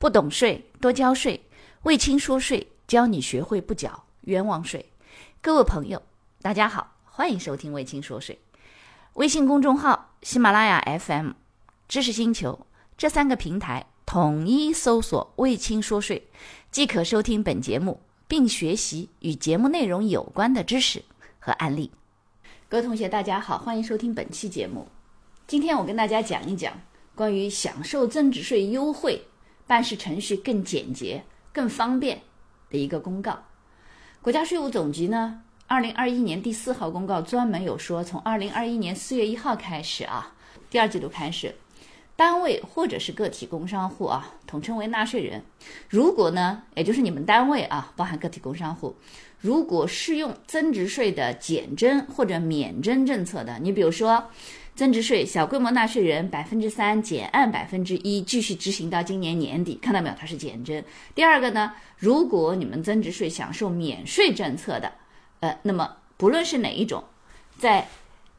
不懂税，多交税。魏青说税，教你学会不缴冤枉税。各位朋友，大家好，欢迎收听魏青说税。微信公众号、喜马拉雅 FM、知识星球这三个平台统一搜索“魏青说税”，即可收听本节目，并学习与节目内容有关的知识和案例。各位同学，大家好，欢迎收听本期节目。今天我跟大家讲一讲关于享受增值税优惠、办事程序更简洁、更方便的一个公告。国家税务总局呢，二零二一年第四号公告专门有说，从二零二一年四月一号开始啊，第二季度开始，单位或者是个体工商户啊，统称为纳税人，如果呢，也就是你们单位啊，包含个体工商户，如果适用增值税的减征或者免征政策的，你比如说。增值税小规模纳税人百分之三减按百分之一继续执行到今年年底，看到没有？它是减征。第二个呢，如果你们增值税享受免税政策的，呃，那么不论是哪一种，在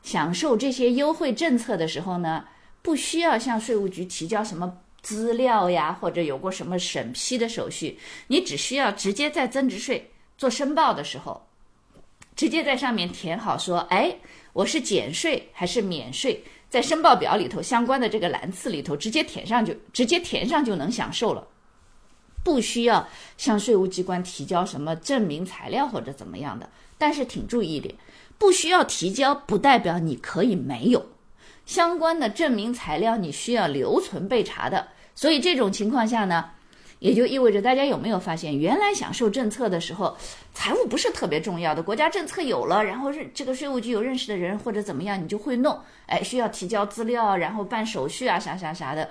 享受这些优惠政策的时候呢，不需要向税务局提交什么资料呀，或者有过什么审批的手续，你只需要直接在增值税做申报的时候，直接在上面填好说，哎。我是减税还是免税，在申报表里头相关的这个栏次里头直接填上就直接填上就能享受了，不需要向税务机关提交什么证明材料或者怎么样的。但是挺注意一点，不需要提交不代表你可以没有相关的证明材料，你需要留存备查的。所以这种情况下呢。也就意味着，大家有没有发现，原来享受政策的时候，财务不是特别重要的，国家政策有了，然后认这个税务局有认识的人或者怎么样，你就会弄，哎，需要提交资料，然后办手续啊，啥啥啥的，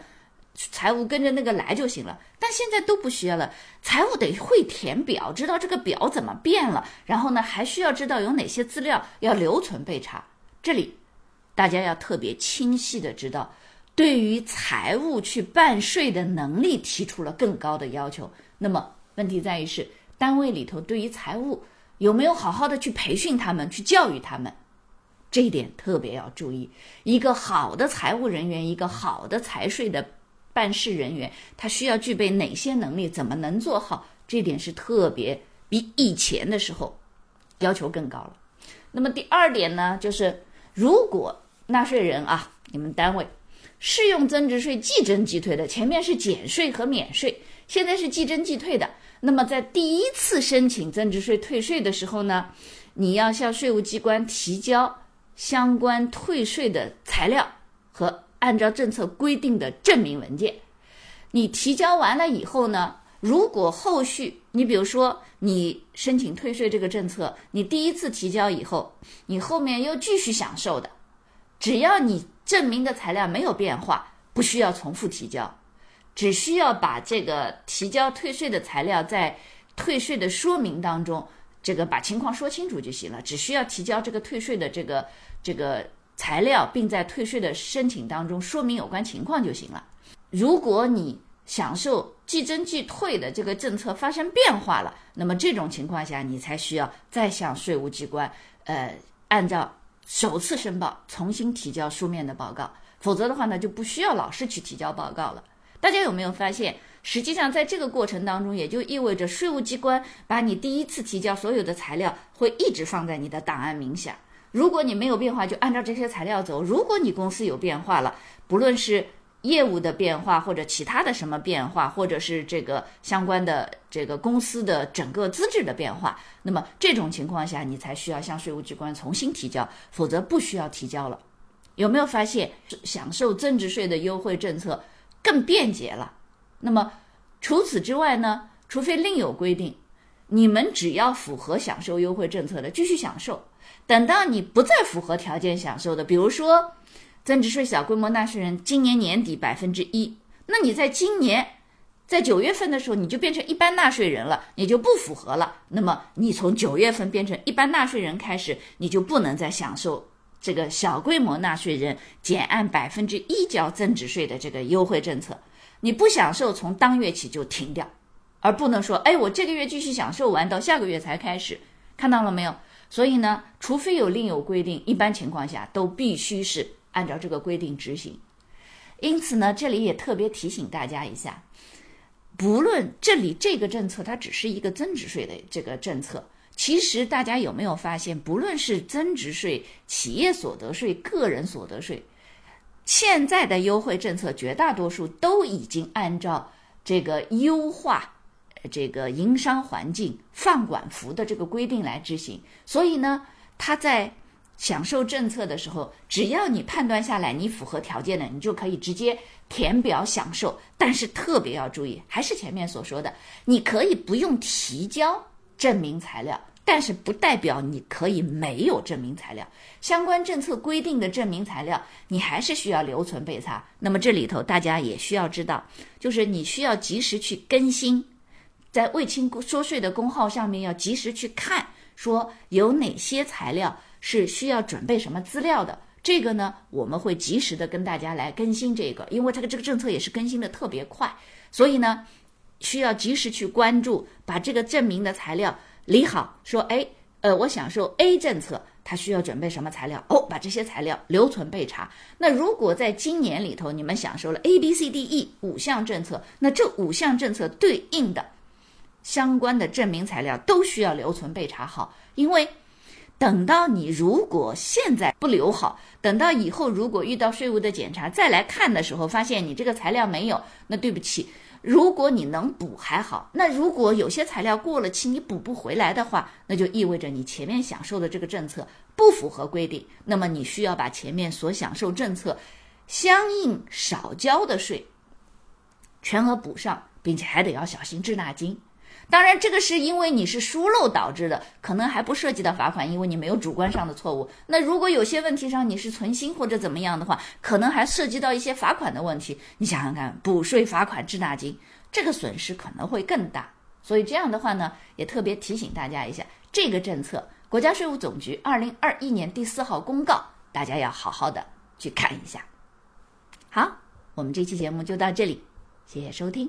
财务跟着那个来就行了。但现在都不需要了，财务得会填表，知道这个表怎么变了，然后呢，还需要知道有哪些资料要留存备查。这里大家要特别清晰的知道。对于财务去办税的能力提出了更高的要求。那么问题在于是单位里头对于财务有没有好好的去培训他们，去教育他们，这一点特别要注意。一个好的财务人员，一个好的财税的办事人员，他需要具备哪些能力？怎么能做好？这点是特别比以前的时候要求更高了。那么第二点呢，就是如果纳税人啊，你们单位。适用增值税即征即退的，前面是减税和免税，现在是即征即退的。那么在第一次申请增值税退税的时候呢，你要向税务机关提交相关退税的材料和按照政策规定的证明文件。你提交完了以后呢，如果后续你比如说你申请退税这个政策，你第一次提交以后，你后面又继续享受的，只要你。证明的材料没有变化，不需要重复提交，只需要把这个提交退税的材料在退税的说明当中，这个把情况说清楚就行了。只需要提交这个退税的这个这个材料，并在退税的申请当中说明有关情况就行了。如果你享受即征即退的这个政策发生变化了，那么这种情况下，你才需要再向税务机关，呃，按照。首次申报，重新提交书面的报告，否则的话呢，就不需要老是去提交报告了。大家有没有发现，实际上在这个过程当中，也就意味着税务机关把你第一次提交所有的材料会一直放在你的档案名下。如果你没有变化，就按照这些材料走；如果你公司有变化了，不论是业务的变化，或者其他的什么变化，或者是这个相关的这个公司的整个资质的变化，那么这种情况下，你才需要向税务机关重新提交，否则不需要提交了。有没有发现享受增值税的优惠政策更便捷了？那么除此之外呢？除非另有规定，你们只要符合享受优惠政策的继续享受，等到你不再符合条件享受的，比如说。增值税小规模纳税人今年年底百分之一，那你在今年在九月份的时候，你就变成一般纳税人了，你就不符合了。那么你从九月份变成一般纳税人开始，你就不能再享受这个小规模纳税人减按百分之一交增值税的这个优惠政策。你不享受，从当月起就停掉，而不能说，哎，我这个月继续享受完，到下个月才开始。看到了没有？所以呢，除非有另有规定，一般情况下都必须是。按照这个规定执行，因此呢，这里也特别提醒大家一下，不论这里这个政策，它只是一个增值税的这个政策。其实大家有没有发现，不论是增值税、企业所得税、个人所得税，现在的优惠政策绝大多数都已经按照这个优化这个营商环境、放管服的这个规定来执行。所以呢，它在享受政策的时候，只要你判断下来你符合条件的，你就可以直接填表享受。但是特别要注意，还是前面所说的，你可以不用提交证明材料，但是不代表你可以没有证明材料。相关政策规定的证明材料，你还是需要留存备查。那么这里头大家也需要知道，就是你需要及时去更新，在卫青说税的公号上面要及时去看，说有哪些材料。是需要准备什么资料的？这个呢，我们会及时的跟大家来更新这个，因为这个这个政策也是更新的特别快，所以呢，需要及时去关注，把这个证明的材料理好。说，哎，呃，我享受 A 政策，它需要准备什么材料？哦，把这些材料留存备查。那如果在今年里头你们享受了 A、B、C、D、E 五项政策，那这五项政策对应的相关的证明材料都需要留存备查好，因为。等到你如果现在不留好，等到以后如果遇到税务的检查再来看的时候，发现你这个材料没有，那对不起，如果你能补还好，那如果有些材料过了期你补不回来的话，那就意味着你前面享受的这个政策不符合规定，那么你需要把前面所享受政策相应少交的税全额补上，并且还得要小心滞纳金。当然，这个是因为你是疏漏导致的，可能还不涉及到罚款，因为你没有主观上的错误。那如果有些问题上你是存心或者怎么样的话，可能还涉及到一些罚款的问题。你想想看，补税、罚款、滞纳金，这个损失可能会更大。所以这样的话呢，也特别提醒大家一下，这个政策，国家税务总局二零二一年第四号公告，大家要好好的去看一下。好，我们这期节目就到这里，谢谢收听。